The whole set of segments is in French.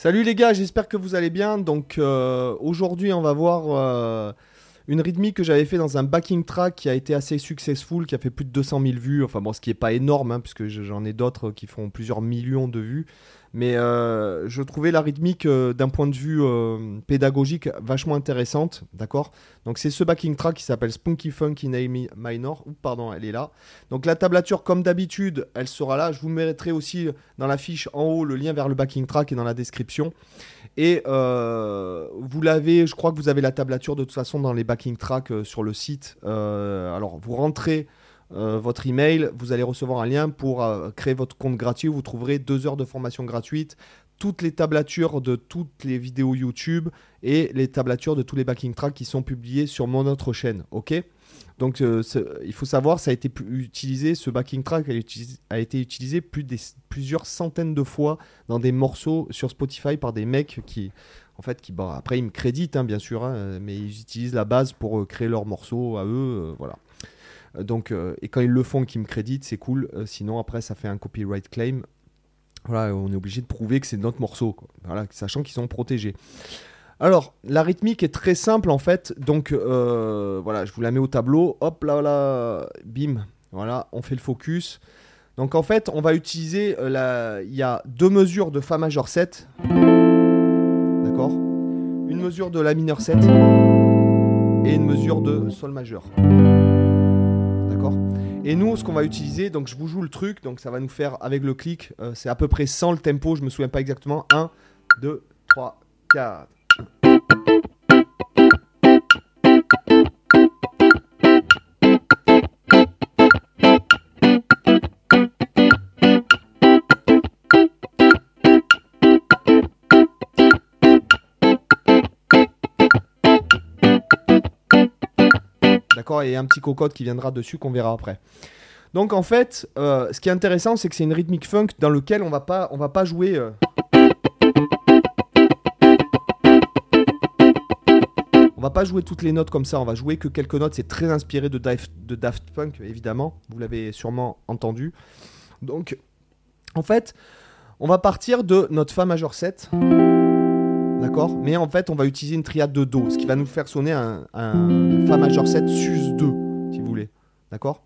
Salut les gars, j'espère que vous allez bien. Donc euh, aujourd'hui, on va voir euh, une rythmique que j'avais fait dans un backing track qui a été assez successful, qui a fait plus de 200 000 vues. Enfin bon, ce qui est pas énorme, hein, puisque j'en ai d'autres qui font plusieurs millions de vues. Mais euh, je trouvais la rythmique euh, d'un point de vue euh, pédagogique vachement intéressante, d'accord? Donc c'est ce backing track qui s'appelle Spunky Funky Name Minor. Pardon, elle est là. Donc la tablature, comme d'habitude, elle sera là. Je vous mettrai aussi dans la fiche en haut le lien vers le backing track et dans la description. Et vous l'avez, je crois que vous avez la tablature de toute façon dans les backing tracks sur le site. alors vous rentrez euh, votre email, vous allez recevoir un lien pour euh, créer votre compte gratuit. Vous trouverez deux heures de formation gratuite, toutes les tablatures de toutes les vidéos YouTube et les tablatures de tous les backing tracks qui sont publiés sur mon autre chaîne. Ok? Donc euh, il faut savoir, ça a été utilisé, ce backing track a, été utilisé plusieurs centaines de fois dans des morceaux sur Spotify par des mecs qui, en fait, qui, bon, après ils me créditent hein, bien sûr, hein, mais ils utilisent la base pour créer leurs morceaux à eux, voilà. Euh, donc, euh, et quand ils le font, qu'ils me créditent, c'est cool. Euh, sinon, après, ça fait un copyright claim. Voilà, on est obligé de prouver que c'est notre morceau, Voilà, sachant qu'ils sont protégés. Alors, la rythmique est très simple en fait. Donc, voilà, je vous la mets au tableau. Hop là, là, bim. Voilà, on fait le focus. Donc, en fait, on va utiliser. la... Il y a deux mesures de Fa majeur 7. D'accord? Une mesure de La mineur 7. Et une mesure de Sol majeur. Et nous, ce qu'on va utiliser, donc je vous joue le truc, donc ça va nous faire avec le clic, euh, c'est à peu près 100 le tempo, je me souviens pas exactement. 1, 2, 3, 4. Et un petit cocotte qui viendra dessus qu'on verra après. Donc en fait, euh, ce qui est intéressant, c'est que c'est une rythmique funk dans lequel on va pas, on va pas jouer. Euh, on va pas jouer toutes les notes comme ça. On va jouer que quelques notes. C'est très inspiré de Daft, de Daft Punk, évidemment. Vous l'avez sûrement entendu. Donc, en fait, on va partir de notre Fa majeur 7. D'accord Mais en fait, on va utiliser une triade de Do, ce qui va nous faire sonner un, Fa majeur 7 sus 2, si vous voulez. D'accord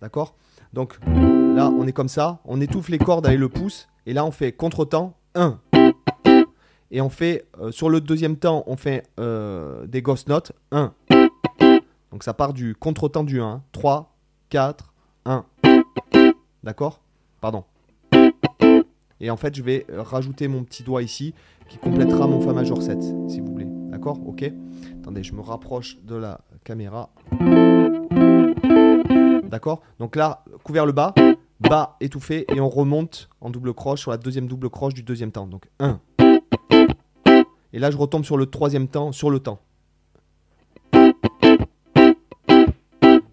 D'accord Donc là, on est comme ça, on étouffe les cordes avec le pouce, et là, on fait contre-temps 1. Et on fait, euh, sur le deuxième temps, on fait euh, des ghost notes 1. Donc ça part du contre-temps du 1. 3, 4, 1. D'accord Pardon. Et en fait, je vais rajouter mon petit doigt ici qui complétera mon Fa majeur 7, si vous voulez. D'accord? Ok Attendez, je me rapproche de la caméra. D'accord? Donc là, couvert le bas, bas étouffé, et on remonte en double croche sur la deuxième double croche du deuxième temps. Donc 1. Et là, je retombe sur le troisième temps, sur le temps.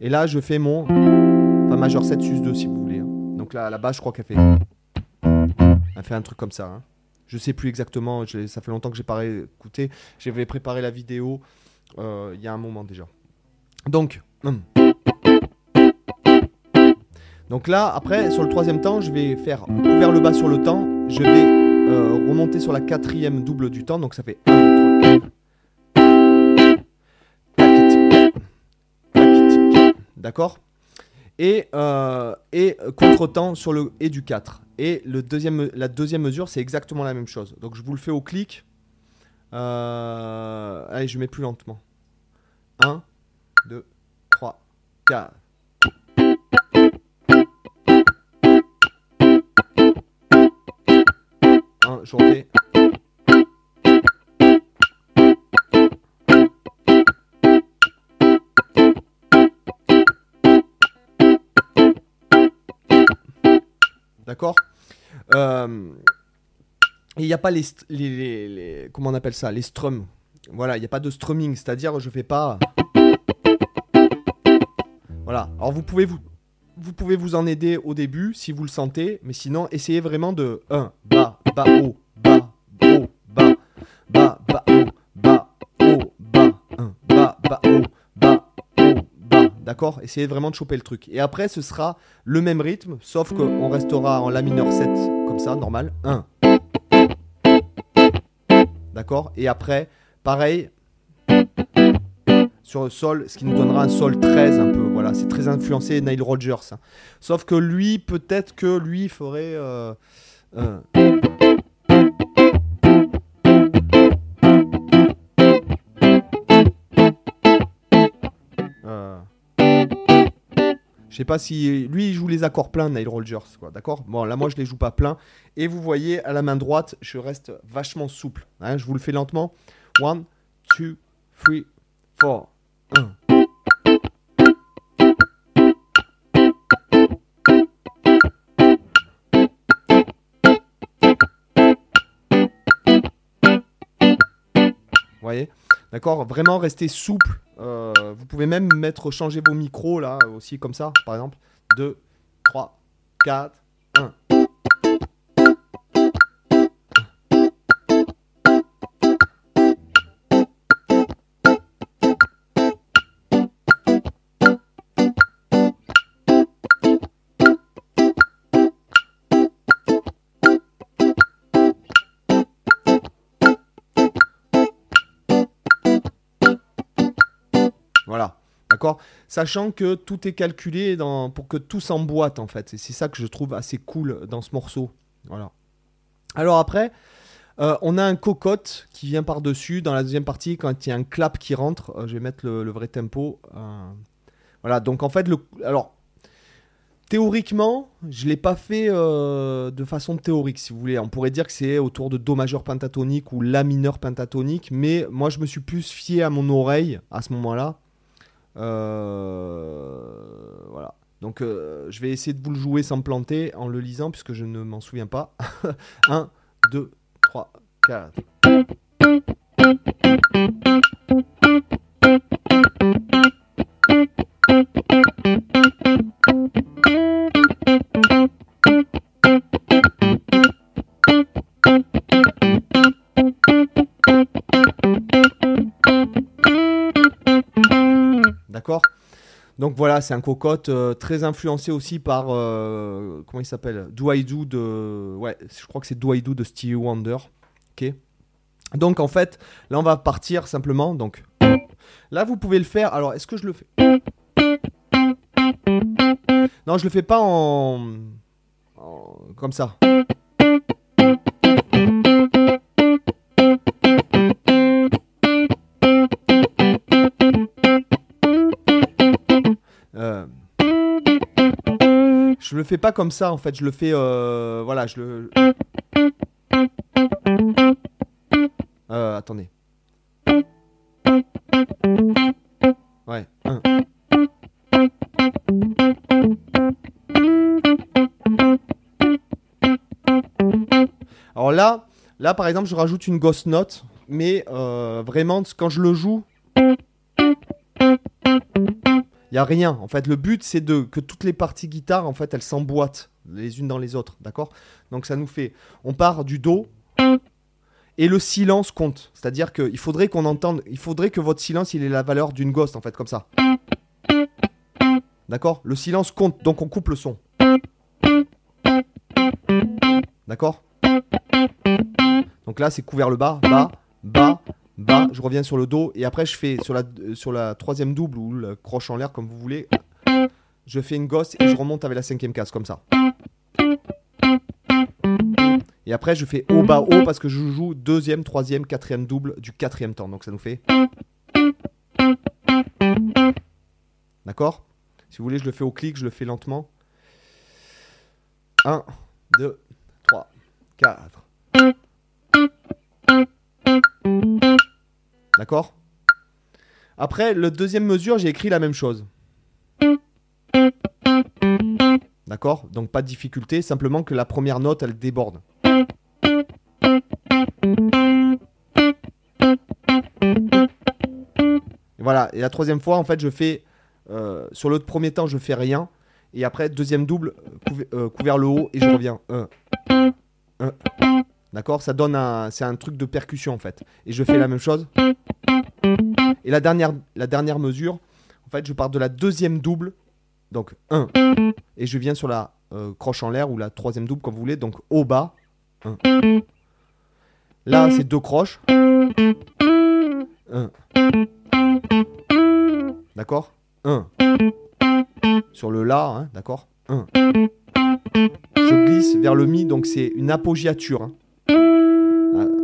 Et là, je fais mon Fa majeur 7 sus 2, si vous voulez. Donc là, la je crois qu'elle fait. Fait un truc comme ça. Hein. Je sais plus exactement. Ça fait longtemps que j'ai pas écouté. J'avais préparé la vidéo euh, il y a un moment déjà. Donc. Hum. Donc là, après, sur le troisième temps, je vais faire ouvert le bas sur le temps. Je vais euh, remonter sur la quatrième double du temps. Donc ça fait 1, 2, 3, D'accord? Et, euh, et contre-temps sur le et du 4. Et la deuxième mesure, c'est exactement la même chose. Donc je vous le fais au clic. Euh, allez, je mets plus lentement. 1, 2, 3, 4. 1, je refais. Euh, Il n'y a pas les, Comment on appelle ça Les strums. Voilà, il n'y a pas de strumming, c'est-à-dire je fais pas. Voilà. Alors vous pouvez vous, vous pouvez vous en aider au début si vous le sentez, mais sinon essayez vraiment de 1, bas, bas, haut, D'accord Essayez vraiment de choper le truc. Et après, ce sera le même rythme, sauf qu'on restera en La mineur 7, comme ça, normal. 1. D'accord? Et après, pareil, sur le sol, ce qui nous donnera un sol 13 un peu. Voilà, c'est très influencé Nile Rodgers. hein. Sauf que lui, peut-être que lui ferait. euh, sais pas si. Lui, il joue les accords pleins, Nile Rodgers, quoi, d'accord? Bon, là, moi, je les joue pas pleins. Et vous voyez, à la main droite, je reste vachement souple. hein. je vous le fais lentement. 1, 2, 3, 4, 1. Vous voyez? D'accord? Vraiment rester souple. Euh, vous pouvez même mettre, changer vos micros là aussi comme ça, par exemple. 2, 3, 4, Voilà. D'accord? Sachant que tout est calculé pour que tout s'emboîte en fait. C'est ça que je trouve assez cool dans ce morceau. Voilà. Alors après, euh, on a un cocotte qui vient par-dessus. Dans la deuxième partie, quand il y a un clap qui rentre, euh, je vais mettre le, vrai tempo. euh, voilà, donc en fait, alors, théoriquement, je ne l'ai pas fait de façon théorique, si vous voulez. On pourrait dire que c'est autour de Do majeur pentatonique ou La mineur pentatonique, mais moi, je me suis plus fié à mon oreille à ce moment-là. Euh, voilà. Donc, euh, je vais essayer de vous le jouer sans planter en le lisant, puisque je ne m'en souviens pas. 1, 2, 3, 4. Voilà, c'est un cocotte euh, très influencé aussi par. euh, comment il s'appelle Do I Do de. Ouais, je crois que c'est Do I Do de Stevie Wonder. Ok Donc en fait, là on va partir simplement. Donc là vous pouvez le faire. Alors est-ce que je le fais? Non, je le fais pas en. en- comme ça. Fais pas comme ça en fait, je le fais euh, voilà, je le Euh, attendez. Ouais. Alors là, là par exemple, je rajoute une ghost note, mais euh, vraiment quand je le joue, il y a rien. En fait, le but c'est de que toutes les parties guitare en fait, elles s'emboîtent les unes dans les autres, d'accord? Donc ça nous fait on part du do et le silence compte. C'est-à-dire qu'il faudrait qu'on entende, il faudrait que votre silence il ait la valeur d'une ghost en fait comme ça. D'accord? Le silence compte, donc on coupe le son. D'accord? Donc là c'est couvert le bas, bas, bas, bas, je reviens sur le do et après je fais sur la, euh, sur la troisième double ou le croche en l'air comme vous voulez, je fais une gosse et je remonte avec la cinquième case comme ça. Et après je fais haut bas haut parce que je joue deuxième, troisième, quatrième double du quatrième temps. Donc ça nous fait. D'accord? Si vous voulez je le fais au clic, je le fais lentement. 1, 2, 3, 4. D'accord? Après, le deuxième mesure, j'ai écrit la même chose. D'accord? Donc pas de difficulté, simplement que la première note, elle déborde. Voilà, et la troisième fois, en fait, je fais... euh, sur le premier temps, je fais rien. Et après, deuxième double, euh, couvert le haut, et je reviens. D'accord? Ça donne. C'est un truc de percussion, en fait. Et je fais la même chose. Et la dernière, mesure, En fait, je pars de la deuxième double. Donc 1. Et je viens sur la euh, croche en l'air ou la troisième double, comme vous voulez. Donc au bas. 1. Là, c'est deux croches. 1. D'accord? 1. Sur le La, hein, d'accord? 1. Je glisse vers le Mi, donc c'est une appoggiature. hein.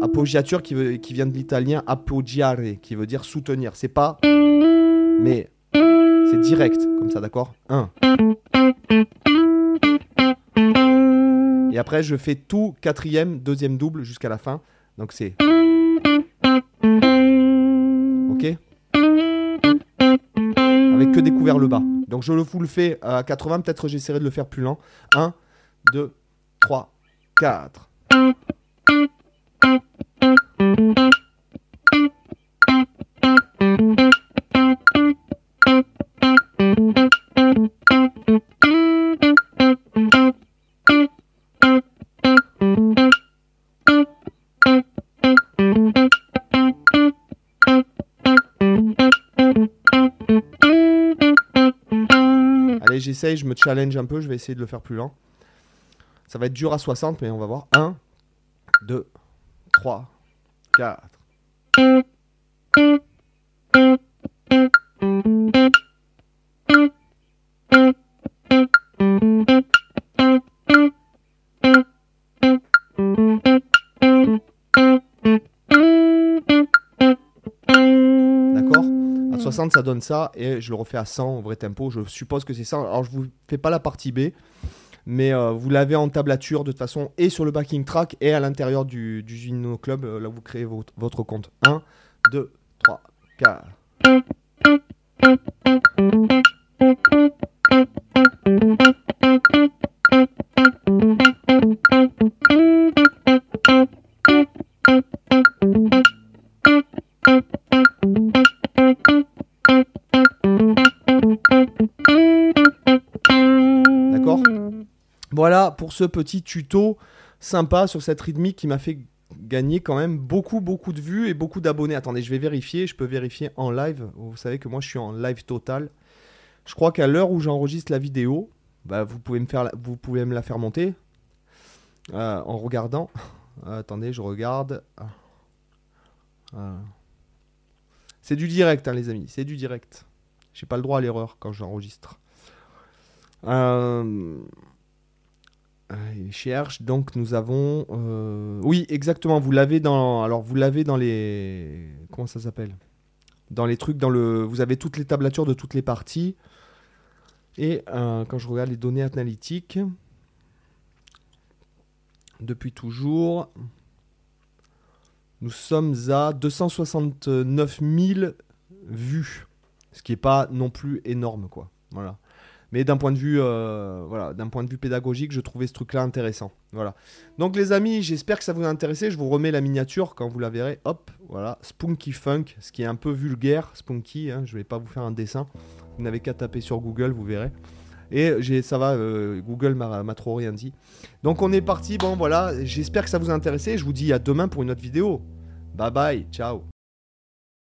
Appoggiature qui, vient de l'italien appoggiare, qui veut dire soutenir. C'est pas. Mais c'est direct, comme ça, d'accord? 1. Et après, je fais tout quatrième, deuxième double jusqu'à la fin. Donc c'est. Ok? Avec que découvert le bas. Donc je le vous le fais à 80, peut-être j'essaierai de le faire plus lent. 1, 2, 3, 4. J'essaye, je me challenge un peu, je vais essayer de le faire plus lent. Ça va être dur à 60, mais on va voir. 1, 2, 3, 4. 60, ça donne ça, et je le refais à 100 au vrai tempo. Je suppose que c'est ça. Alors, je vous fais pas la partie B, mais euh, vous l'avez en tablature de toute façon, et sur le backing track, et à l'intérieur du, du Club, euh, là vous créez votre, votre compte. 1, 2, 3, 4. Ce petit tuto sympa sur cette rythmique qui m'a fait gagner quand même beaucoup beaucoup de vues et beaucoup d'abonnés. Attendez, je vais vérifier, je peux vérifier en live. Vous savez que moi je suis en live total. Je crois qu'à l'heure où j'enregistre la vidéo, bah, vous, pouvez me faire la- vous pouvez me la faire monter euh, en regardant. Euh, attendez, je regarde. Voilà. C'est du direct, hein, les amis, c'est du direct. J'ai pas le droit à l'erreur quand j'enregistre. Euh... euh, il cherche. Donc nous avons. euh, Oui, exactement. Vous l'avez dans. Alors vous l'avez dans les. Comment ça s'appelle? Dans les trucs, dans le. Vous avez toutes les tablatures de toutes les parties. Et euh, quand je regarde les données analytiques, depuis toujours, nous sommes à 269 000 vues, ce qui est pas non plus énorme, quoi. Voilà. Mais d'un point de vue, euh, voilà, d'un point de vue pédagogique, je trouvais ce truc-là intéressant. Voilà. Donc les amis, j'espère que ça vous a intéressé. Je vous remets la miniature quand vous la verrez. Hop, voilà, Spunky Funk, ce qui est un peu vulgaire, Spunky. Hein, je vais pas vous faire un dessin. Vous n'avez qu'à taper sur Google, vous verrez. Et ça va, euh, Google m'a trop rien dit. Donc on est parti. Bon voilà, j'espère que ça vous a intéressé. Je vous dis à demain pour une autre vidéo. Bye bye, ciao.